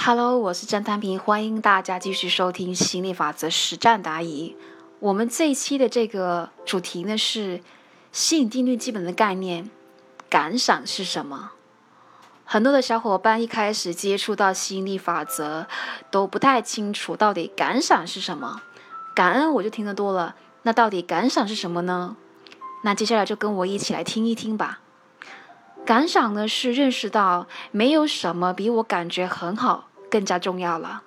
Hello，我是郑丹平，欢迎大家继续收听心理法则实战答疑。我们这一期的这个主题呢是吸引定律基本的概念，感赏是什么？很多的小伙伴一开始接触到吸引力法则都不太清楚到底感赏是什么。感恩我就听得多了，那到底感赏是什么呢？那接下来就跟我一起来听一听吧。感赏呢是认识到没有什么比我感觉很好更加重要了，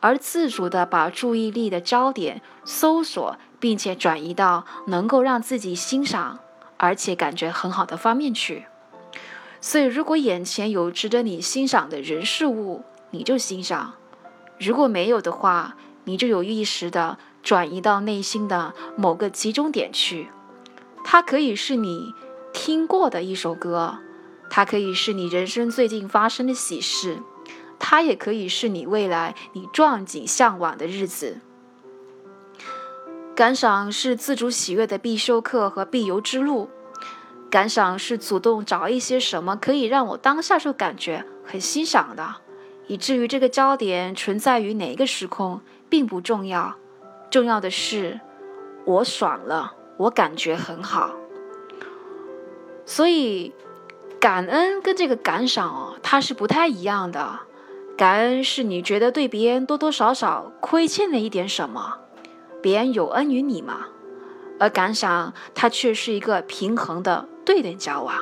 而自主的把注意力的焦点搜索，并且转移到能够让自己欣赏而且感觉很好的方面去。所以，如果眼前有值得你欣赏的人事物，你就欣赏；如果没有的话，你就有意识的转移到内心的某个集中点去。它可以是你听过的一首歌。它可以是你人生最近发生的喜事，它也可以是你未来你壮景向往的日子。感赏是自主喜悦的必修课和必由之路。感赏是主动找一些什么可以让我当下就感觉很欣赏的，以至于这个焦点存在于哪一个时空并不重要，重要的是我爽了，我感觉很好。所以。感恩跟这个感赏哦，它是不太一样的。感恩是你觉得对别人多多少少亏欠了一点什么，别人有恩于你嘛。而感赏它却是一个平衡的对等交往。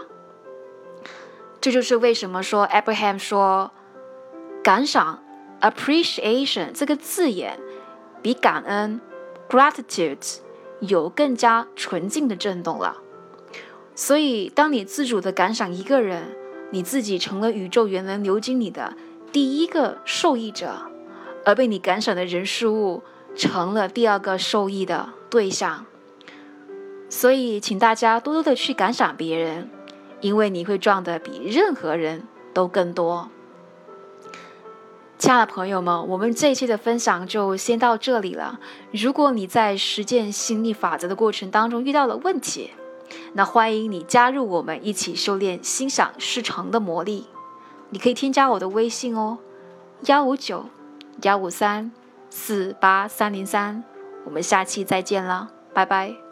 这就是为什么说 Abraham 说感赏 appreciation 这个字眼比感恩 gratitude 有更加纯净的震动了。所以，当你自主的感赏一个人，你自己成了宇宙原能流经你的第一个受益者，而被你感赏的人事物成了第二个受益的对象。所以，请大家多多的去感赏别人，因为你会赚的比任何人都更多。亲爱的朋友们，我们这一期的分享就先到这里了。如果你在实践心理法则的过程当中遇到了问题，那欢迎你加入我们一起修炼心想事成的魔力。你可以添加我的微信哦，幺五九幺五三四八三零三。我们下期再见了，拜拜。